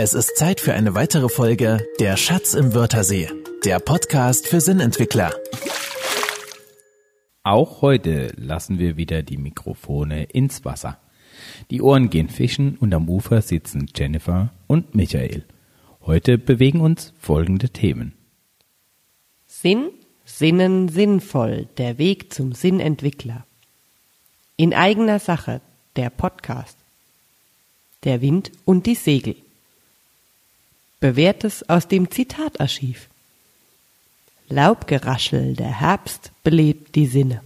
Es ist Zeit für eine weitere Folge Der Schatz im Wörthersee, der Podcast für Sinnentwickler. Auch heute lassen wir wieder die Mikrofone ins Wasser. Die Ohren gehen fischen und am Ufer sitzen Jennifer und Michael. Heute bewegen uns folgende Themen. Sinn, Sinnen, sinnvoll, der Weg zum Sinnentwickler. In eigener Sache, der Podcast. Der Wind und die Segel. Bewährtes aus dem Zitatarchiv. Laubgeraschel, der Herbst belebt die Sinne.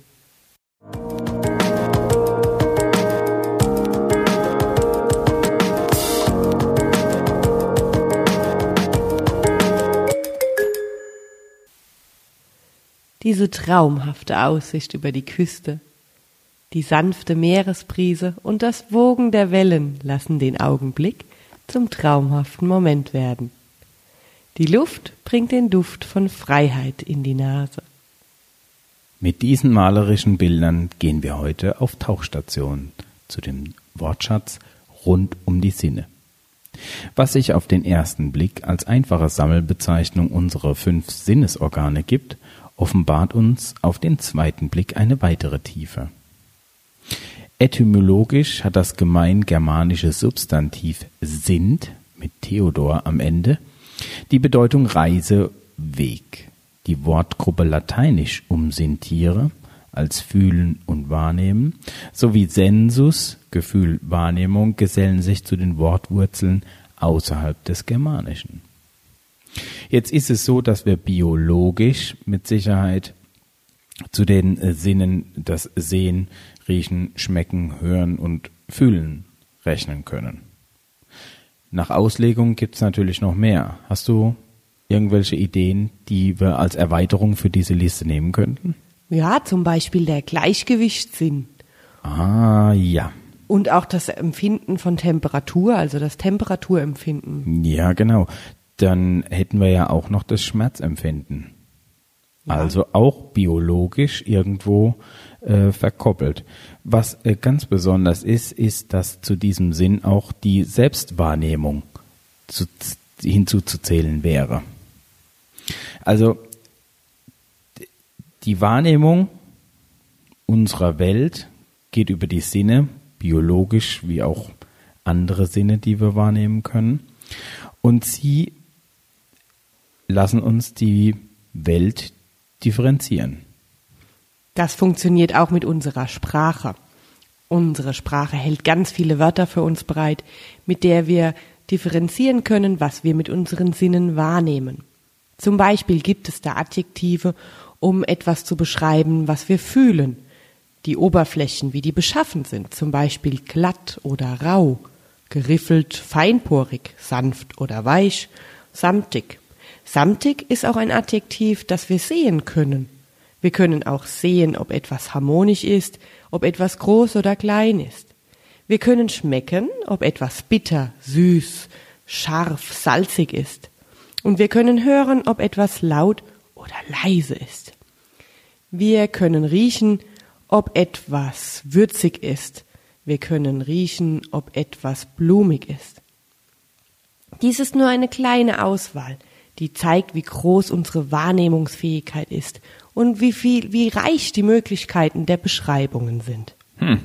Diese traumhafte Aussicht über die Küste, die sanfte Meeresbrise und das Wogen der Wellen lassen den Augenblick zum traumhaften Moment werden. Die Luft bringt den Duft von Freiheit in die Nase. Mit diesen malerischen Bildern gehen wir heute auf Tauchstation zu dem Wortschatz rund um die Sinne. Was sich auf den ersten Blick als einfache Sammelbezeichnung unserer fünf Sinnesorgane gibt, offenbart uns auf den zweiten Blick eine weitere Tiefe. Etymologisch hat das gemeingermanische Substantiv sind mit Theodor am Ende die Bedeutung Reise, Weg. Die Wortgruppe lateinisch umsintiere als fühlen und wahrnehmen sowie sensus Gefühl, Wahrnehmung gesellen sich zu den Wortwurzeln außerhalb des Germanischen. Jetzt ist es so, dass wir biologisch mit Sicherheit zu den Sinnen das Sehen, Riechen, Schmecken, Hören und Fühlen rechnen können. Nach Auslegung gibt es natürlich noch mehr. Hast du irgendwelche Ideen, die wir als Erweiterung für diese Liste nehmen könnten? Ja, zum Beispiel der Gleichgewichtssinn. Ah, ja. Und auch das Empfinden von Temperatur, also das Temperaturempfinden. Ja, genau. Dann hätten wir ja auch noch das Schmerzempfinden. Also auch biologisch irgendwo äh, verkoppelt. Was äh, ganz besonders ist, ist, dass zu diesem Sinn auch die Selbstwahrnehmung zu, hinzuzuzählen wäre. Also die Wahrnehmung unserer Welt geht über die Sinne, biologisch wie auch andere Sinne, die wir wahrnehmen können. Und sie lassen uns die Welt differenzieren. Das funktioniert auch mit unserer Sprache. Unsere Sprache hält ganz viele Wörter für uns bereit, mit der wir differenzieren können, was wir mit unseren Sinnen wahrnehmen. Zum Beispiel gibt es da Adjektive, um etwas zu beschreiben, was wir fühlen. Die Oberflächen, wie die beschaffen sind, zum Beispiel glatt oder rau, geriffelt, feinporig, sanft oder weich, samtig. Samtig ist auch ein Adjektiv, das wir sehen können. Wir können auch sehen, ob etwas harmonisch ist, ob etwas groß oder klein ist. Wir können schmecken, ob etwas bitter, süß, scharf, salzig ist. Und wir können hören, ob etwas laut oder leise ist. Wir können riechen, ob etwas würzig ist. Wir können riechen, ob etwas blumig ist. Dies ist nur eine kleine Auswahl, die zeigt, wie groß unsere Wahrnehmungsfähigkeit ist und wie viel, wie reich die Möglichkeiten der Beschreibungen sind. Hm.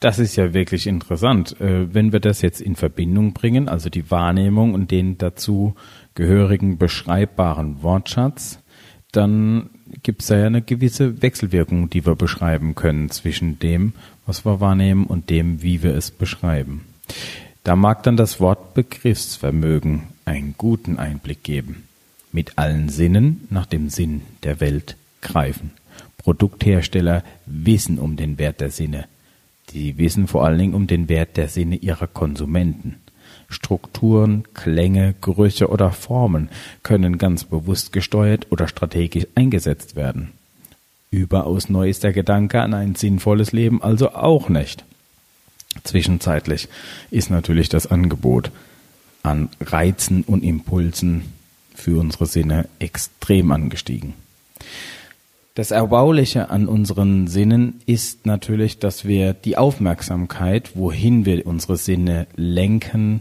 Das ist ja wirklich interessant. Äh, wenn wir das jetzt in Verbindung bringen, also die Wahrnehmung und den dazu gehörigen beschreibbaren Wortschatz, dann gibt es da ja eine gewisse Wechselwirkung, die wir beschreiben können zwischen dem, was wir wahrnehmen und dem, wie wir es beschreiben. Da mag dann das Wort Begriffsvermögen einen guten Einblick geben. Mit allen Sinnen nach dem Sinn der Welt greifen. Produkthersteller wissen um den Wert der Sinne. Sie wissen vor allen Dingen um den Wert der Sinne ihrer Konsumenten. Strukturen, Klänge, Gerüche oder Formen können ganz bewusst gesteuert oder strategisch eingesetzt werden. Überaus neu ist der Gedanke an ein sinnvolles Leben also auch nicht. Zwischenzeitlich ist natürlich das Angebot an Reizen und Impulsen für unsere Sinne extrem angestiegen. Das Erbauliche an unseren Sinnen ist natürlich, dass wir die Aufmerksamkeit, wohin wir unsere Sinne lenken,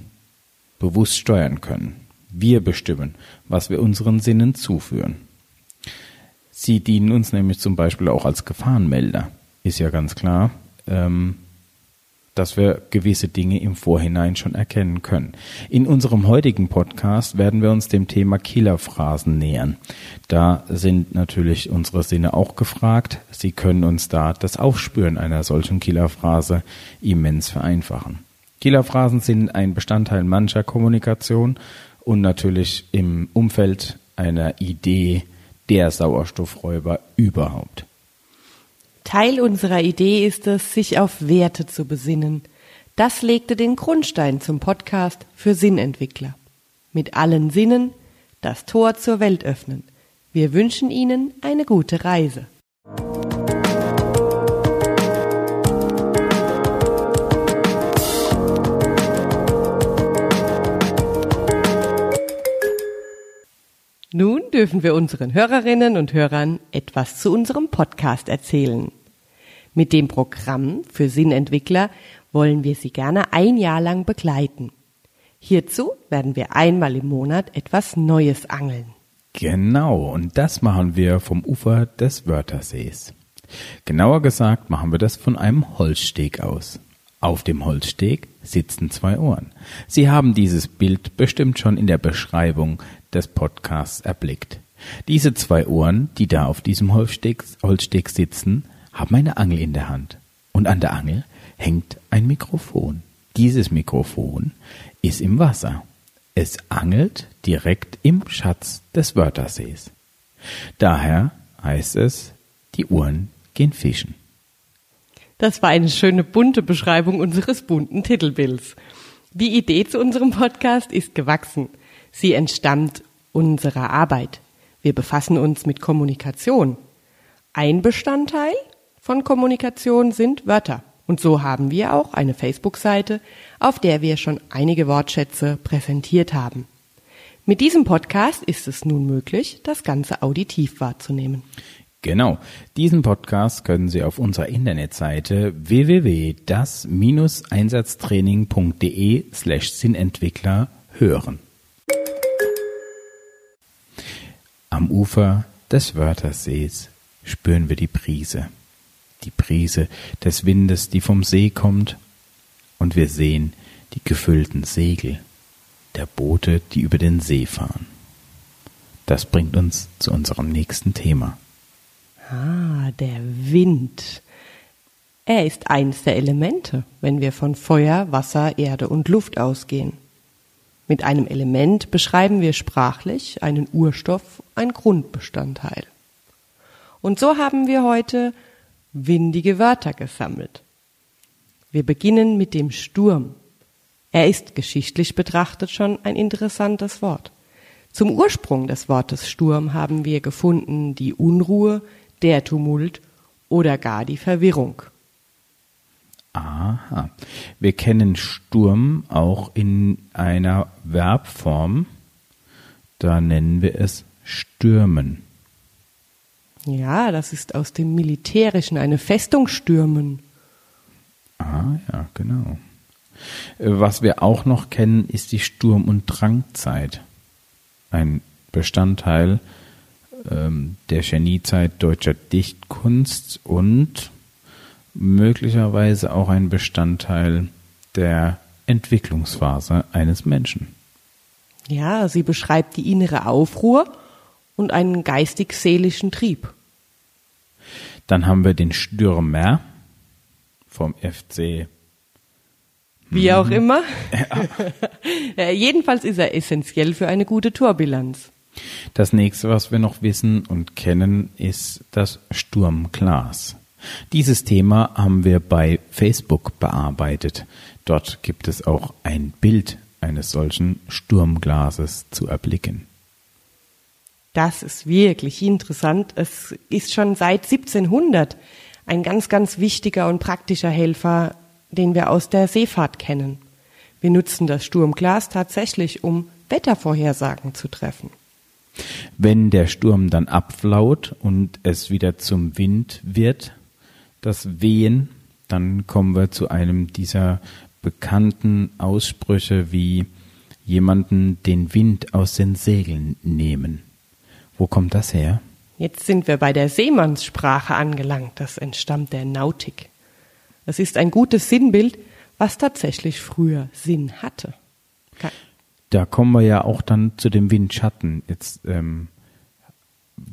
bewusst steuern können. Wir bestimmen, was wir unseren Sinnen zuführen. Sie dienen uns nämlich zum Beispiel auch als Gefahrenmelder. Ist ja ganz klar. Ähm, dass wir gewisse Dinge im Vorhinein schon erkennen können. In unserem heutigen Podcast werden wir uns dem Thema Killerphrasen nähern. Da sind natürlich unsere Sinne auch gefragt. Sie können uns da das Aufspüren einer solchen Killerphrase immens vereinfachen. Killerphrasen sind ein Bestandteil mancher Kommunikation und natürlich im Umfeld einer Idee der Sauerstoffräuber überhaupt. Teil unserer Idee ist es, sich auf Werte zu besinnen. Das legte den Grundstein zum Podcast für Sinnentwickler. Mit allen Sinnen das Tor zur Welt öffnen. Wir wünschen Ihnen eine gute Reise. Nun dürfen wir unseren Hörerinnen und Hörern etwas zu unserem Podcast erzählen. Mit dem Programm für Sinnentwickler wollen wir Sie gerne ein Jahr lang begleiten. Hierzu werden wir einmal im Monat etwas Neues angeln. Genau, und das machen wir vom Ufer des Wörthersees. Genauer gesagt machen wir das von einem Holzsteg aus. Auf dem Holzsteg sitzen zwei Ohren. Sie haben dieses Bild bestimmt schon in der Beschreibung des Podcasts erblickt. Diese zwei Ohren, die da auf diesem Holzsteg, Holzsteg sitzen, haben eine Angel in der Hand. Und an der Angel hängt ein Mikrofon. Dieses Mikrofon ist im Wasser. Es angelt direkt im Schatz des Wörthersees. Daher heißt es, die Uhren gehen fischen. Das war eine schöne bunte Beschreibung unseres bunten Titelbilds. Die Idee zu unserem Podcast ist gewachsen. Sie entstammt unserer Arbeit. Wir befassen uns mit Kommunikation. Ein Bestandteil von Kommunikation sind Wörter. Und so haben wir auch eine Facebook-Seite, auf der wir schon einige Wortschätze präsentiert haben. Mit diesem Podcast ist es nun möglich, das Ganze auditiv wahrzunehmen. Genau. Diesen Podcast können Sie auf unserer Internetseite www.das-einsatztraining.de slash Sinnentwickler hören. Am Ufer des Wörthersees spüren wir die Brise die Brise des Windes, die vom See kommt, und wir sehen die gefüllten Segel der Boote, die über den See fahren. Das bringt uns zu unserem nächsten Thema. Ah, der Wind. Er ist eines der Elemente, wenn wir von Feuer, Wasser, Erde und Luft ausgehen. Mit einem Element beschreiben wir sprachlich einen Urstoff, ein Grundbestandteil. Und so haben wir heute windige Wörter gesammelt. Wir beginnen mit dem Sturm. Er ist geschichtlich betrachtet schon ein interessantes Wort. Zum Ursprung des Wortes Sturm haben wir gefunden die Unruhe, der Tumult oder gar die Verwirrung. Aha. Wir kennen Sturm auch in einer Verbform. Da nennen wir es stürmen. Ja, das ist aus dem Militärischen eine Festung stürmen. Ah, ja, genau. Äh, was wir auch noch kennen, ist die Sturm- und Drangzeit. Ein Bestandteil ähm, der Geniezeit deutscher Dichtkunst und möglicherweise auch ein Bestandteil der Entwicklungsphase eines Menschen. Ja, sie beschreibt die innere Aufruhr und einen geistig-seelischen Trieb. Dann haben wir den Stürmer vom FC. Wie auch immer. Ja. Jedenfalls ist er essentiell für eine gute Torbilanz. Das nächste, was wir noch wissen und kennen, ist das Sturmglas. Dieses Thema haben wir bei Facebook bearbeitet. Dort gibt es auch ein Bild eines solchen Sturmglases zu erblicken. Das ist wirklich interessant. Es ist schon seit 1700 ein ganz, ganz wichtiger und praktischer Helfer, den wir aus der Seefahrt kennen. Wir nutzen das Sturmglas tatsächlich, um Wettervorhersagen zu treffen. Wenn der Sturm dann abflaut und es wieder zum Wind wird, das Wehen, dann kommen wir zu einem dieser bekannten Aussprüche wie jemanden den Wind aus den Segeln nehmen. Wo kommt das her? Jetzt sind wir bei der Seemannssprache angelangt. Das entstammt der Nautik. Es ist ein gutes Sinnbild, was tatsächlich früher Sinn hatte. Ka- Da kommen wir ja auch dann zu dem Windschatten. Jetzt, ähm,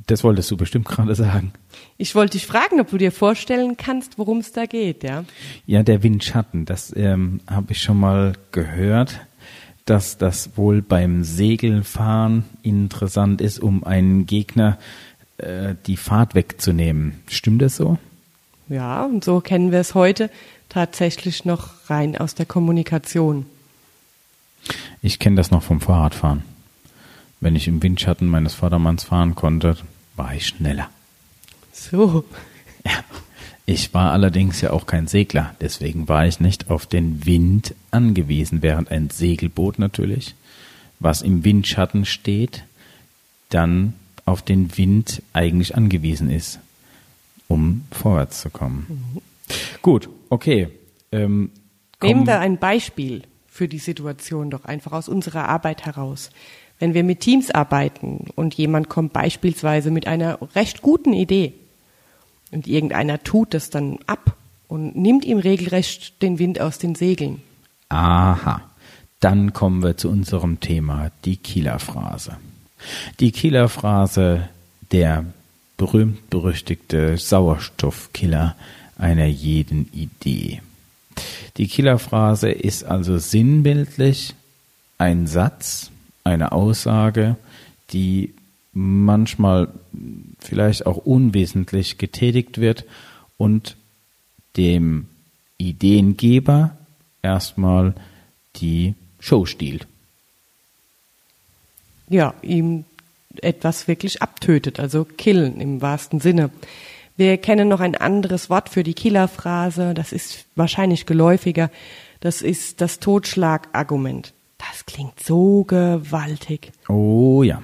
das wolltest du bestimmt gerade sagen. Ich wollte dich fragen, ob du dir vorstellen kannst, worum es da geht, ja? Ja, der Windschatten, das ähm, habe ich schon mal gehört, dass das wohl beim Segelfahren interessant ist, um einen Gegner äh, die Fahrt wegzunehmen. Stimmt das so? Ja, und so kennen wir es heute tatsächlich noch rein aus der Kommunikation. Ich kenne das noch vom Fahrradfahren. Wenn ich im Windschatten meines Vordermanns fahren konnte, war ich schneller. So. Ja. Ich war allerdings ja auch kein Segler, deswegen war ich nicht auf den Wind angewiesen, während ein Segelboot natürlich, was im Windschatten steht, dann auf den Wind eigentlich angewiesen ist, um vorwärts zu kommen. Gut, okay. Ähm, Nehmen wir ein Beispiel für die Situation doch einfach aus unserer Arbeit heraus. Wenn wir mit Teams arbeiten und jemand kommt beispielsweise mit einer recht guten Idee und irgendeiner tut das dann ab und nimmt ihm regelrecht den Wind aus den Segeln. Aha, dann kommen wir zu unserem Thema, die Kieler-Phrase. Die Kieler-Phrase, der berühmt-berüchtigte Sauerstoffkiller einer jeden Idee. Die Kieler-Phrase ist also sinnbildlich ein Satz, eine Aussage, die manchmal vielleicht auch unwesentlich getätigt wird und dem Ideengeber erstmal die Show stiehlt. ja, ihm etwas wirklich abtötet, also killen im wahrsten Sinne. Wir kennen noch ein anderes Wort für die Killerphrase, das ist wahrscheinlich geläufiger, das ist das Totschlagargument. Das klingt so gewaltig. Oh ja.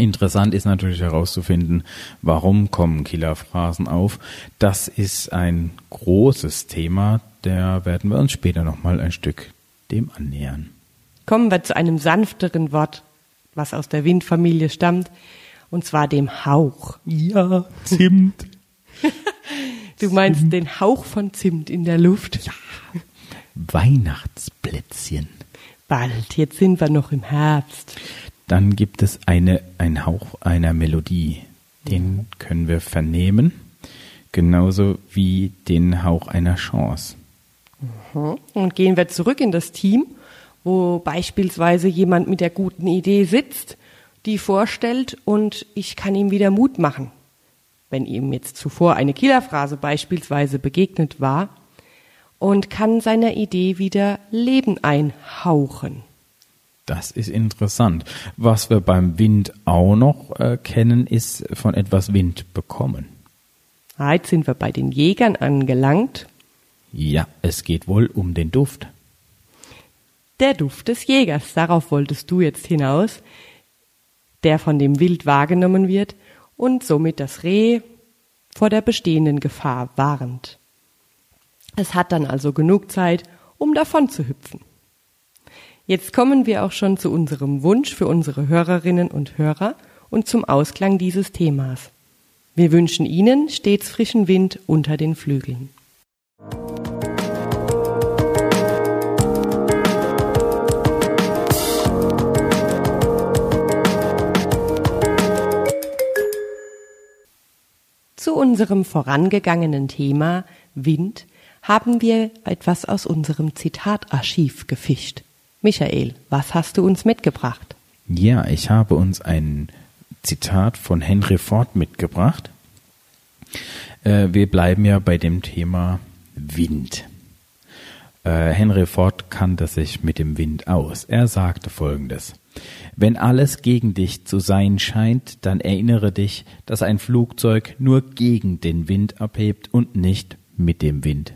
Interessant ist natürlich herauszufinden, warum kommen Killerphrasen auf. Das ist ein großes Thema, da werden wir uns später nochmal ein Stück dem annähern. Kommen wir zu einem sanfteren Wort, was aus der Windfamilie stammt, und zwar dem Hauch. Ja, Zimt. Du meinst den Hauch von Zimt in der Luft? Ja. Weihnachtsplätzchen. Bald, jetzt sind wir noch im Herbst. Dann gibt es eine, ein Hauch einer Melodie. Den können wir vernehmen. Genauso wie den Hauch einer Chance. Und gehen wir zurück in das Team, wo beispielsweise jemand mit der guten Idee sitzt, die vorstellt und ich kann ihm wieder Mut machen. Wenn ihm jetzt zuvor eine Killerphrase beispielsweise begegnet war und kann seiner Idee wieder Leben einhauchen. Das ist interessant. Was wir beim Wind auch noch äh, kennen, ist von etwas Wind bekommen. Ah, Jetzt sind wir bei den Jägern angelangt. Ja, es geht wohl um den Duft. Der Duft des Jägers, darauf wolltest du jetzt hinaus, der von dem Wild wahrgenommen wird und somit das Reh vor der bestehenden Gefahr warnt. Es hat dann also genug Zeit, um davon zu hüpfen. Jetzt kommen wir auch schon zu unserem Wunsch für unsere Hörerinnen und Hörer und zum Ausklang dieses Themas. Wir wünschen Ihnen stets frischen Wind unter den Flügeln. Zu unserem vorangegangenen Thema Wind haben wir etwas aus unserem Zitatarchiv gefischt. Michael, was hast du uns mitgebracht? Ja, ich habe uns ein Zitat von Henry Ford mitgebracht. Äh, wir bleiben ja bei dem Thema Wind. Äh, Henry Ford kannte sich mit dem Wind aus. Er sagte folgendes. Wenn alles gegen dich zu sein scheint, dann erinnere dich, dass ein Flugzeug nur gegen den Wind abhebt und nicht mit dem Wind.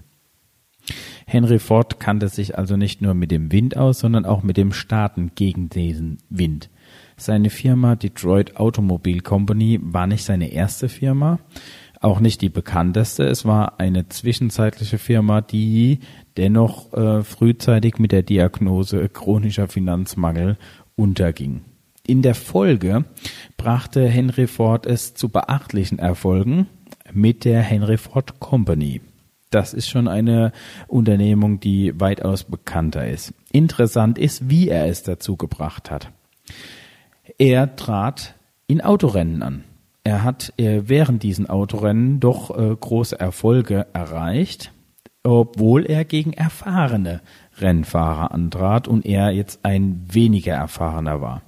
Henry Ford kannte sich also nicht nur mit dem Wind aus, sondern auch mit dem Starten gegen diesen Wind. Seine Firma Detroit Automobile Company war nicht seine erste Firma, auch nicht die bekannteste. Es war eine zwischenzeitliche Firma, die dennoch äh, frühzeitig mit der Diagnose chronischer Finanzmangel unterging. In der Folge brachte Henry Ford es zu beachtlichen Erfolgen mit der Henry Ford Company. Das ist schon eine Unternehmung, die weitaus bekannter ist. Interessant ist, wie er es dazu gebracht hat. Er trat in Autorennen an. Er hat äh, während diesen Autorennen doch äh, große Erfolge erreicht, obwohl er gegen erfahrene Rennfahrer antrat und er jetzt ein weniger erfahrener war.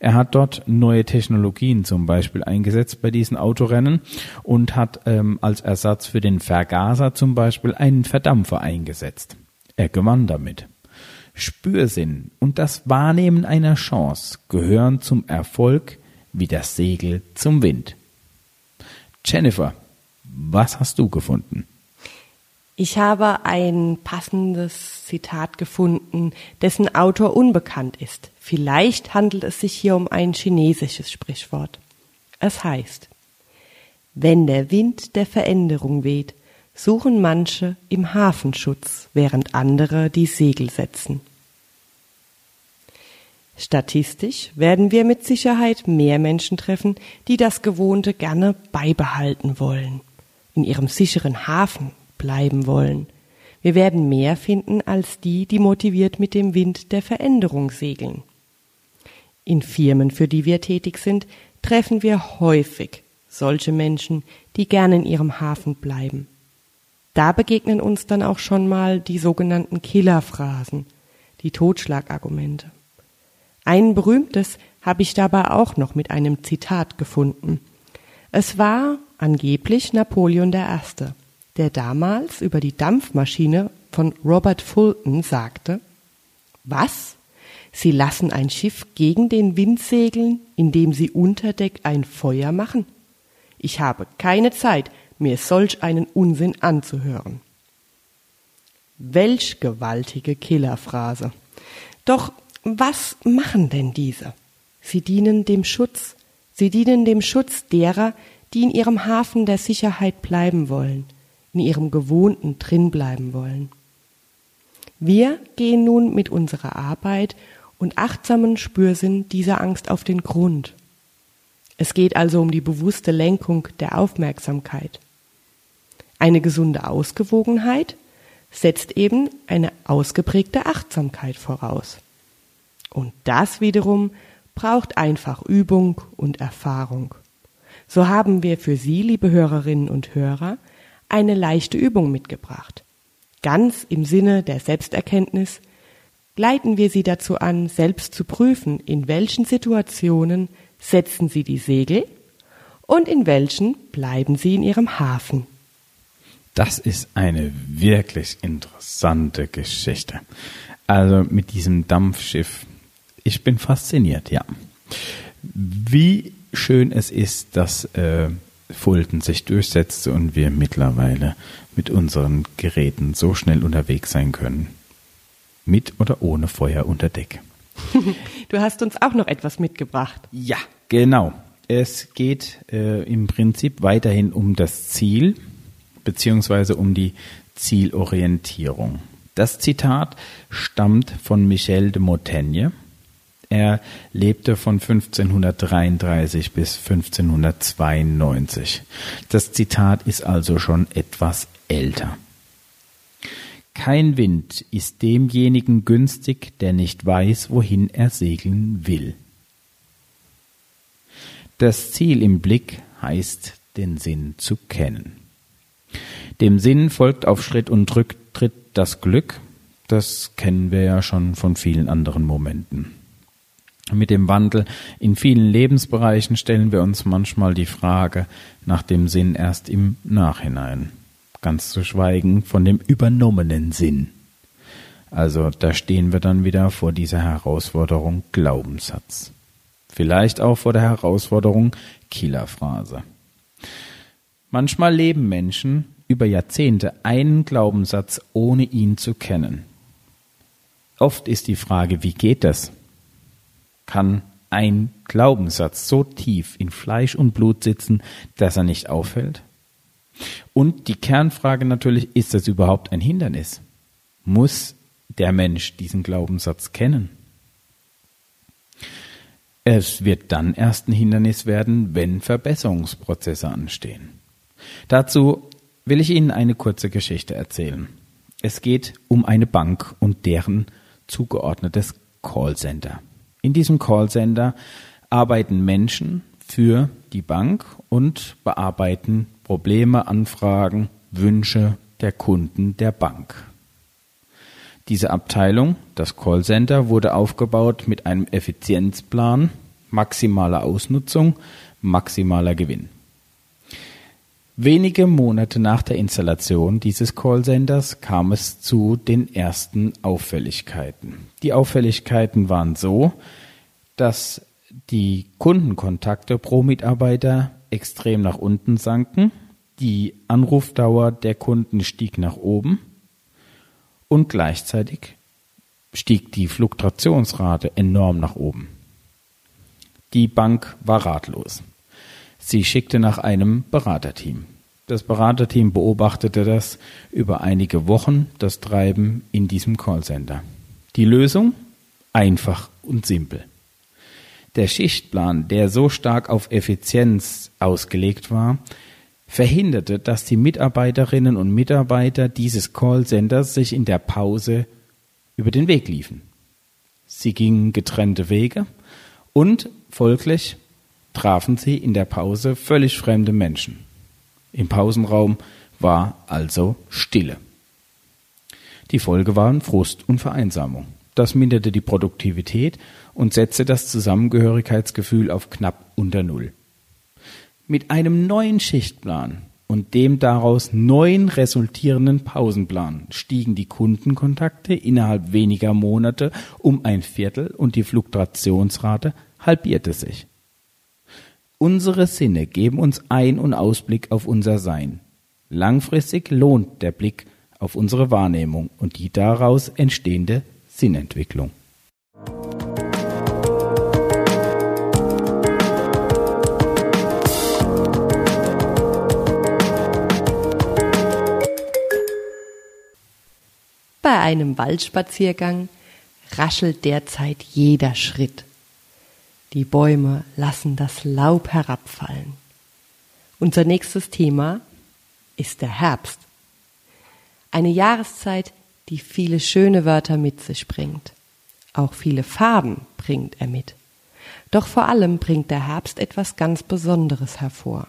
Er hat dort neue Technologien zum Beispiel eingesetzt bei diesen Autorennen und hat ähm, als Ersatz für den Vergaser zum Beispiel einen Verdampfer eingesetzt. Er gewann damit. Spürsinn und das Wahrnehmen einer Chance gehören zum Erfolg wie das Segel zum Wind. Jennifer, was hast du gefunden? Ich habe ein passendes Zitat gefunden, dessen Autor unbekannt ist. Vielleicht handelt es sich hier um ein chinesisches Sprichwort. Es heißt, wenn der Wind der Veränderung weht, suchen manche im Hafenschutz, während andere die Segel setzen. Statistisch werden wir mit Sicherheit mehr Menschen treffen, die das Gewohnte gerne beibehalten wollen, in ihrem sicheren Hafen bleiben wollen. Wir werden mehr finden als die, die motiviert mit dem Wind der Veränderung segeln. In Firmen, für die wir tätig sind, treffen wir häufig solche Menschen, die gerne in ihrem Hafen bleiben. Da begegnen uns dann auch schon mal die sogenannten Killerphrasen, die Totschlagargumente. Ein berühmtes habe ich dabei auch noch mit einem Zitat gefunden. Es war angeblich Napoleon I der damals über die Dampfmaschine von Robert Fulton sagte, was? Sie lassen ein Schiff gegen den Wind segeln, indem Sie unter Deck ein Feuer machen? Ich habe keine Zeit, mir solch einen Unsinn anzuhören. Welch gewaltige Killerphrase. Doch was machen denn diese? Sie dienen dem Schutz. Sie dienen dem Schutz derer, die in ihrem Hafen der Sicherheit bleiben wollen, in ihrem Gewohnten drin bleiben wollen. Wir gehen nun mit unserer Arbeit und achtsamen Spürsinn dieser Angst auf den Grund. Es geht also um die bewusste Lenkung der Aufmerksamkeit. Eine gesunde Ausgewogenheit setzt eben eine ausgeprägte Achtsamkeit voraus. Und das wiederum braucht einfach Übung und Erfahrung. So haben wir für Sie, liebe Hörerinnen und Hörer, eine leichte Übung mitgebracht. Ganz im Sinne der Selbsterkenntnis leiten wir Sie dazu an, selbst zu prüfen, in welchen Situationen setzen Sie die Segel und in welchen bleiben Sie in Ihrem Hafen. Das ist eine wirklich interessante Geschichte. Also mit diesem Dampfschiff. Ich bin fasziniert, ja. Wie schön es ist, dass äh, Fulton sich durchsetzte und wir mittlerweile mit unseren Geräten so schnell unterwegs sein können. Mit oder ohne Feuer unter Deck. Du hast uns auch noch etwas mitgebracht. Ja, genau. Es geht äh, im Prinzip weiterhin um das Ziel beziehungsweise um die Zielorientierung. Das Zitat stammt von Michel de Montaigne er lebte von 1533 bis 1592. Das Zitat ist also schon etwas älter. Kein Wind ist demjenigen günstig, der nicht weiß, wohin er segeln will. Das Ziel im Blick heißt, den Sinn zu kennen. Dem Sinn folgt auf Schritt und Rücktritt das Glück, das kennen wir ja schon von vielen anderen Momenten. Mit dem Wandel in vielen Lebensbereichen stellen wir uns manchmal die Frage nach dem Sinn erst im Nachhinein, ganz zu schweigen von dem übernommenen Sinn. Also da stehen wir dann wieder vor dieser Herausforderung Glaubenssatz. Vielleicht auch vor der Herausforderung Killerphrase. Manchmal leben Menschen über Jahrzehnte einen Glaubenssatz, ohne ihn zu kennen. Oft ist die Frage, wie geht das? Kann ein Glaubenssatz so tief in Fleisch und Blut sitzen, dass er nicht auffällt? Und die Kernfrage natürlich, ist das überhaupt ein Hindernis? muss der Mensch diesen Glaubenssatz kennen. Es wird dann erst ein Hindernis werden, wenn Verbesserungsprozesse anstehen. Dazu will ich Ihnen eine kurze Geschichte erzählen. Es geht um eine Bank und deren zugeordnetes Callcenter. In diesem Callcenter arbeiten Menschen für die Bank und bearbeiten Probleme, Anfragen, Wünsche der Kunden der Bank. Diese Abteilung, das Callcenter, wurde aufgebaut mit einem Effizienzplan, maximaler Ausnutzung, maximaler Gewinn. Wenige Monate nach der Installation dieses Callcenters kam es zu den ersten Auffälligkeiten. Die Auffälligkeiten waren so, dass die Kundenkontakte pro Mitarbeiter extrem nach unten sanken, die Anrufdauer der Kunden stieg nach oben und gleichzeitig stieg die Fluktuationsrate enorm nach oben. Die Bank war ratlos. Sie schickte nach einem Beraterteam. Das Beraterteam beobachtete das über einige Wochen, das Treiben in diesem Callcenter. Die Lösung? Einfach und simpel. Der Schichtplan, der so stark auf Effizienz ausgelegt war, verhinderte, dass die Mitarbeiterinnen und Mitarbeiter dieses Callcenters sich in der Pause über den Weg liefen. Sie gingen getrennte Wege und folglich trafen sie in der Pause völlig fremde Menschen. Im Pausenraum war also Stille. Die Folge waren Frust und Vereinsamung. Das minderte die Produktivität und setzte das Zusammengehörigkeitsgefühl auf knapp unter Null. Mit einem neuen Schichtplan und dem daraus neuen resultierenden Pausenplan stiegen die Kundenkontakte innerhalb weniger Monate um ein Viertel und die Fluktuationsrate halbierte sich. Unsere Sinne geben uns Ein- und Ausblick auf unser Sein. Langfristig lohnt der Blick auf unsere Wahrnehmung und die daraus entstehende Sinnentwicklung. Bei einem Waldspaziergang raschelt derzeit jeder Schritt. Die Bäume lassen das Laub herabfallen. Unser nächstes Thema ist der Herbst. Eine Jahreszeit, die viele schöne Wörter mit sich bringt. Auch viele Farben bringt er mit. Doch vor allem bringt der Herbst etwas ganz Besonderes hervor.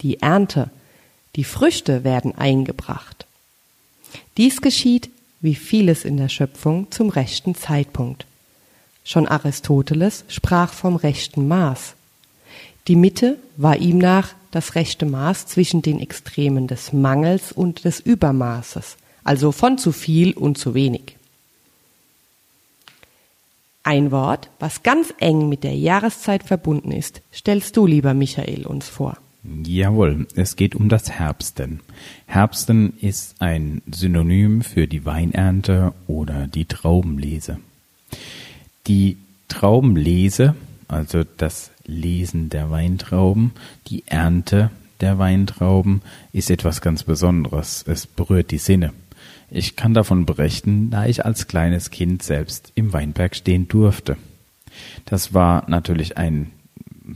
Die Ernte, die Früchte werden eingebracht. Dies geschieht wie vieles in der Schöpfung zum rechten Zeitpunkt. Schon Aristoteles sprach vom rechten Maß. Die Mitte war ihm nach das rechte Maß zwischen den Extremen des Mangels und des Übermaßes, also von zu viel und zu wenig. Ein Wort, was ganz eng mit der Jahreszeit verbunden ist, stellst du, lieber Michael, uns vor. Jawohl, es geht um das Herbsten. Herbsten ist ein Synonym für die Weinernte oder die Traubenlese. Die Traubenlese, also das Lesen der Weintrauben, die Ernte der Weintrauben ist etwas ganz Besonderes. Es berührt die Sinne. Ich kann davon berichten, da ich als kleines Kind selbst im Weinberg stehen durfte. Das war natürlich ein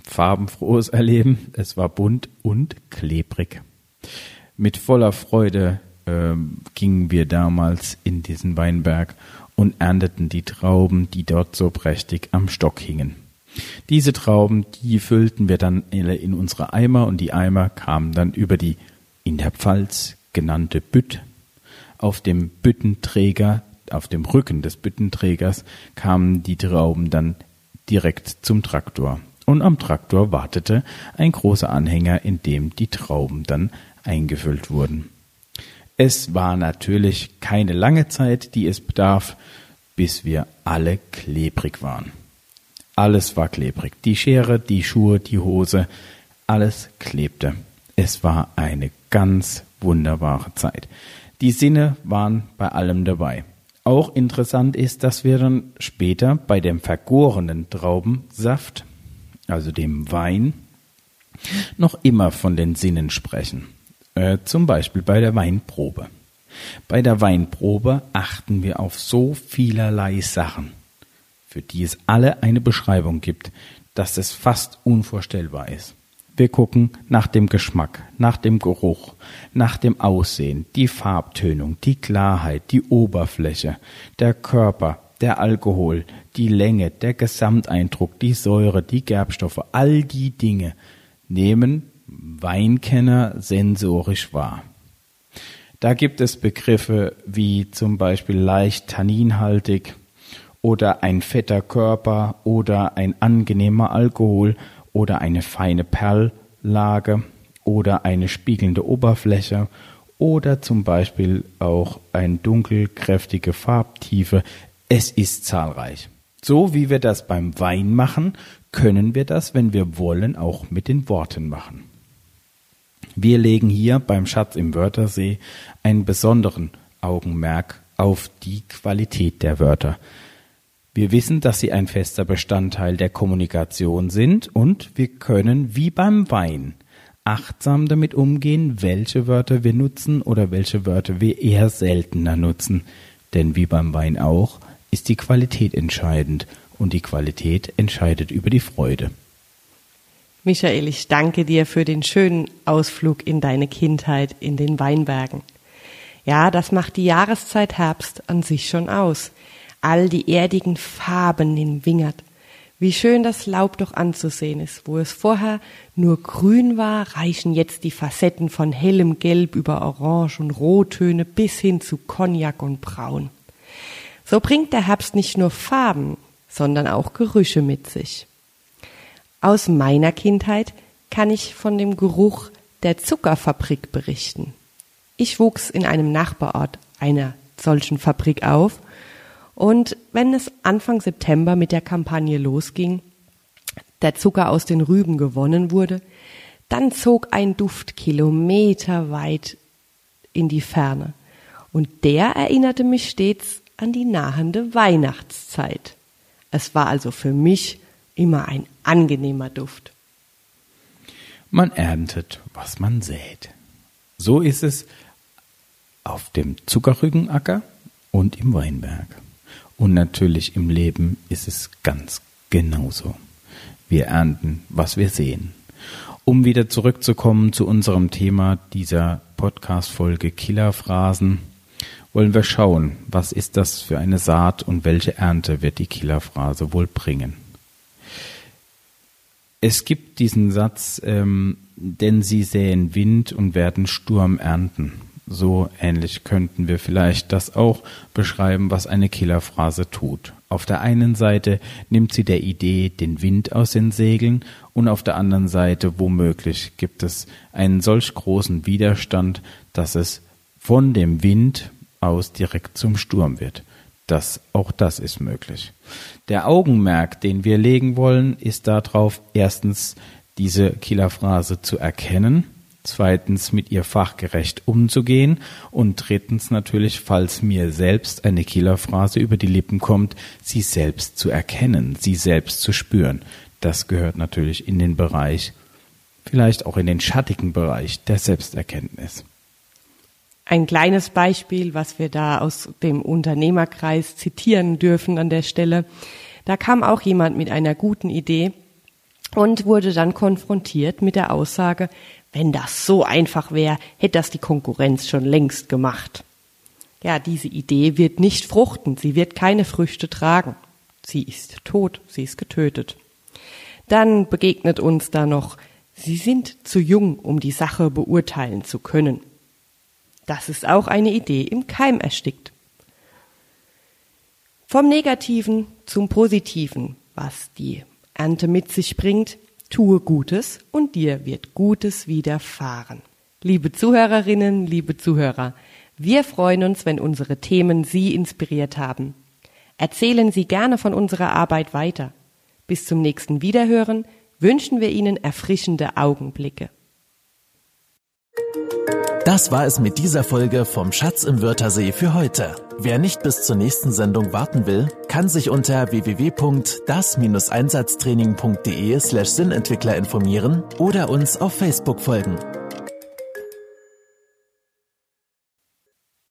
farbenfrohes Erleben. Es war bunt und klebrig. Mit voller Freude äh, gingen wir damals in diesen Weinberg und ernteten die Trauben, die dort so prächtig am Stock hingen. Diese Trauben, die füllten wir dann in unsere Eimer und die Eimer kamen dann über die in der Pfalz genannte Bütt. Auf dem Büttenträger, auf dem Rücken des Büttenträgers kamen die Trauben dann direkt zum Traktor und am Traktor wartete ein großer Anhänger, in dem die Trauben dann eingefüllt wurden. Es war natürlich keine lange Zeit, die es bedarf, bis wir alle klebrig waren. Alles war klebrig. Die Schere, die Schuhe, die Hose, alles klebte. Es war eine ganz wunderbare Zeit. Die Sinne waren bei allem dabei. Auch interessant ist, dass wir dann später bei dem vergorenen Traubensaft also dem Wein, noch immer von den Sinnen sprechen. Äh, zum Beispiel bei der Weinprobe. Bei der Weinprobe achten wir auf so vielerlei Sachen, für die es alle eine Beschreibung gibt, dass es fast unvorstellbar ist. Wir gucken nach dem Geschmack, nach dem Geruch, nach dem Aussehen, die Farbtönung, die Klarheit, die Oberfläche, der Körper, der Alkohol, die Länge, der Gesamteindruck, die Säure, die Gerbstoffe, all die Dinge nehmen Weinkenner sensorisch wahr. Da gibt es Begriffe wie zum Beispiel leicht tanninhaltig oder ein fetter Körper oder ein angenehmer Alkohol oder eine feine Perllage oder eine spiegelnde Oberfläche oder zum Beispiel auch ein dunkelkräftige Farbtiefe. Es ist zahlreich. So wie wir das beim Wein machen, können wir das, wenn wir wollen, auch mit den Worten machen. Wir legen hier beim Schatz im Wörtersee einen besonderen Augenmerk auf die Qualität der Wörter. Wir wissen, dass sie ein fester Bestandteil der Kommunikation sind und wir können wie beim Wein achtsam damit umgehen, welche Wörter wir nutzen oder welche Wörter wir eher seltener nutzen. Denn wie beim Wein auch ist die Qualität entscheidend und die Qualität entscheidet über die Freude. Michael, ich danke dir für den schönen Ausflug in deine Kindheit in den Weinbergen. Ja, das macht die Jahreszeit Herbst an sich schon aus all die erdigen Farben in Wingert. Wie schön das Laub doch anzusehen ist. Wo es vorher nur grün war, reichen jetzt die Facetten von hellem Gelb über Orange und Rottöne bis hin zu Cognac und Braun. So bringt der Herbst nicht nur Farben, sondern auch Gerüche mit sich. Aus meiner Kindheit kann ich von dem Geruch der Zuckerfabrik berichten. Ich wuchs in einem Nachbarort einer solchen Fabrik auf und wenn es Anfang September mit der Kampagne losging, der Zucker aus den Rüben gewonnen wurde, dann zog ein Duft kilometerweit in die Ferne. Und der erinnerte mich stets an die nahende Weihnachtszeit. Es war also für mich immer ein angenehmer Duft. Man erntet, was man sät. So ist es auf dem Zuckerrügenacker und im Weinberg. Und natürlich im Leben ist es ganz genauso. Wir ernten, was wir sehen. Um wieder zurückzukommen zu unserem Thema dieser Podcast-Folge Killerphrasen, wollen wir schauen, was ist das für eine Saat und welche Ernte wird die Killerphrase wohl bringen. Es gibt diesen Satz, ähm, denn sie säen Wind und werden Sturm ernten. So ähnlich könnten wir vielleicht das auch beschreiben, was eine Killerphrase tut. Auf der einen Seite nimmt sie der Idee den Wind aus den Segeln und auf der anderen Seite womöglich gibt es einen solch großen Widerstand, dass es von dem Wind aus direkt zum Sturm wird. Das, auch das ist möglich. Der Augenmerk, den wir legen wollen, ist darauf, erstens diese Killerphrase zu erkennen zweitens mit ihr fachgerecht umzugehen und drittens natürlich, falls mir selbst eine Killerphrase über die Lippen kommt, sie selbst zu erkennen, sie selbst zu spüren. Das gehört natürlich in den Bereich, vielleicht auch in den schattigen Bereich der Selbsterkenntnis. Ein kleines Beispiel, was wir da aus dem Unternehmerkreis zitieren dürfen an der Stelle. Da kam auch jemand mit einer guten Idee und wurde dann konfrontiert mit der Aussage, wenn das so einfach wäre, hätte das die Konkurrenz schon längst gemacht. Ja, diese Idee wird nicht fruchten, sie wird keine Früchte tragen. Sie ist tot, sie ist getötet. Dann begegnet uns da noch, Sie sind zu jung, um die Sache beurteilen zu können. Das ist auch eine Idee im Keim erstickt. Vom Negativen zum Positiven, was die Ernte mit sich bringt, Tue Gutes und dir wird Gutes widerfahren. Liebe Zuhörerinnen, liebe Zuhörer, wir freuen uns, wenn unsere Themen Sie inspiriert haben. Erzählen Sie gerne von unserer Arbeit weiter. Bis zum nächsten Wiederhören wünschen wir Ihnen erfrischende Augenblicke. Das war es mit dieser Folge vom Schatz im Wörthersee für heute. Wer nicht bis zur nächsten Sendung warten will, kann sich unter www.das-einsatztraining.de slash Sinnentwickler informieren oder uns auf Facebook folgen.